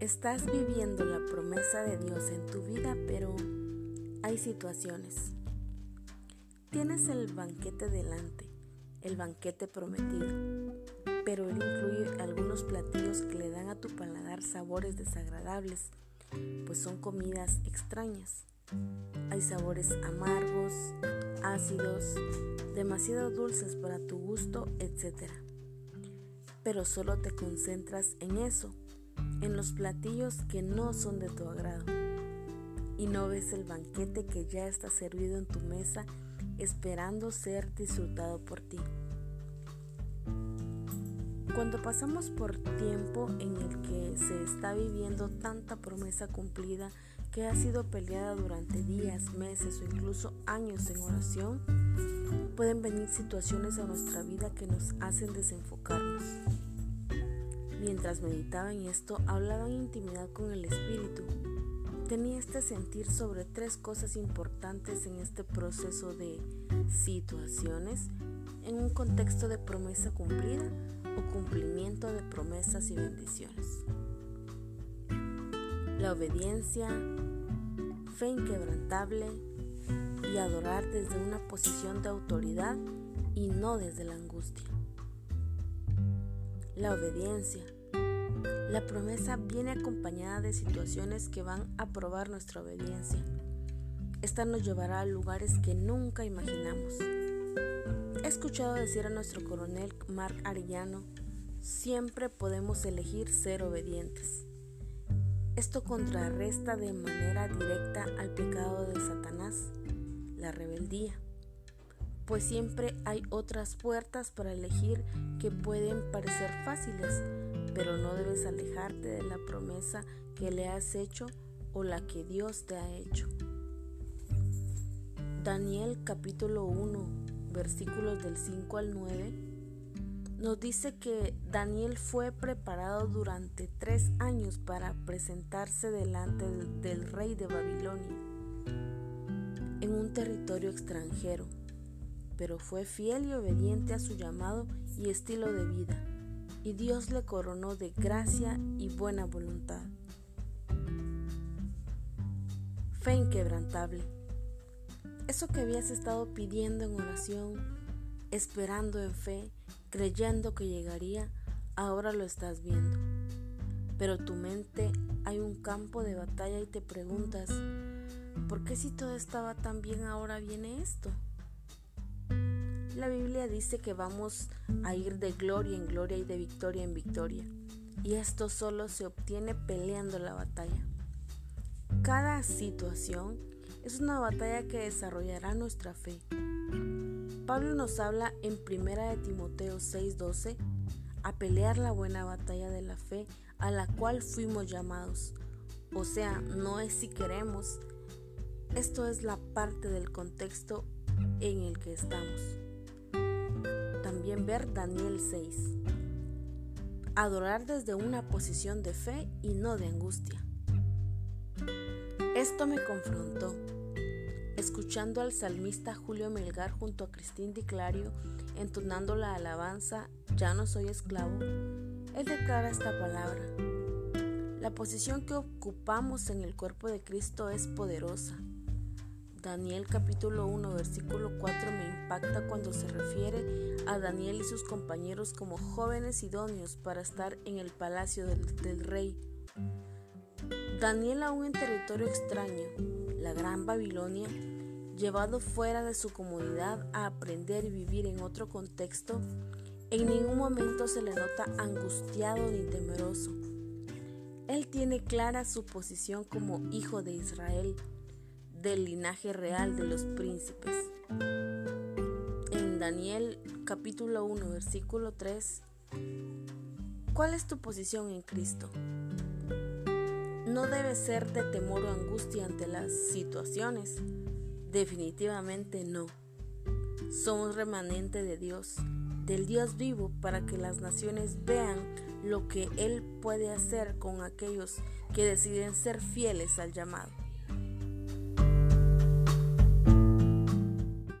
Estás viviendo la promesa de Dios en tu vida, pero hay situaciones. Tienes el banquete delante, el banquete prometido, pero él incluye algunos platillos que le dan a tu paladar sabores desagradables, pues son comidas extrañas. Hay sabores amargos, ácidos, demasiado dulces para tu gusto, etc. Pero solo te concentras en eso en los platillos que no son de tu agrado y no ves el banquete que ya está servido en tu mesa esperando ser disfrutado por ti. Cuando pasamos por tiempo en el que se está viviendo tanta promesa cumplida que ha sido peleada durante días, meses o incluso años en oración, pueden venir situaciones a nuestra vida que nos hacen desenfocarnos. Mientras meditaba en esto, hablaba en intimidad con el Espíritu. Tenía este sentir sobre tres cosas importantes en este proceso de situaciones en un contexto de promesa cumplida o cumplimiento de promesas y bendiciones. La obediencia, fe inquebrantable y adorar desde una posición de autoridad y no desde la angustia. La obediencia. La promesa viene acompañada de situaciones que van a probar nuestra obediencia. Esta nos llevará a lugares que nunca imaginamos. He escuchado decir a nuestro coronel Mark Arellano, siempre podemos elegir ser obedientes. Esto contrarresta de manera directa al pecado de Satanás, la rebeldía pues siempre hay otras puertas para elegir que pueden parecer fáciles, pero no debes alejarte de la promesa que le has hecho o la que Dios te ha hecho. Daniel capítulo 1 versículos del 5 al 9 nos dice que Daniel fue preparado durante tres años para presentarse delante del rey de Babilonia en un territorio extranjero pero fue fiel y obediente a su llamado y estilo de vida, y Dios le coronó de gracia y buena voluntad. Fe inquebrantable. Eso que habías estado pidiendo en oración, esperando en fe, creyendo que llegaría, ahora lo estás viendo. Pero tu mente hay un campo de batalla y te preguntas, ¿por qué si todo estaba tan bien ahora viene esto? La Biblia dice que vamos a ir de gloria en gloria y de victoria en victoria. Y esto solo se obtiene peleando la batalla. Cada situación es una batalla que desarrollará nuestra fe. Pablo nos habla en 1 de Timoteo 6:12 a pelear la buena batalla de la fe a la cual fuimos llamados. O sea, no es si queremos. Esto es la parte del contexto en el que estamos ver Daniel 6. Adorar desde una posición de fe y no de angustia. Esto me confrontó. Escuchando al salmista Julio Melgar junto a Cristín Di Clario entonando la alabanza Ya no soy esclavo, él declara esta palabra. La posición que ocupamos en el cuerpo de Cristo es poderosa Daniel capítulo 1 versículo 4 me impacta cuando se refiere a Daniel y sus compañeros como jóvenes idóneos para estar en el palacio del, rey. Daniel aún en territorio extraño, la gran Babilonia, llevado fuera de su comunidad a aprender y vivir en otro contexto, en ningún momento se le nota angustiado ni temeroso. Él tiene clara su posición como hijo de Israel del linaje real de los príncipes. En Daniel capítulo 1 versículo 3, ¿cuál es tu posición en Cristo? No debe ser de temor o angustia ante las situaciones. Definitivamente no. Somos remanente de Dios, del Dios vivo, para que las naciones vean lo que Él puede hacer con aquellos que deciden ser fieles al llamado.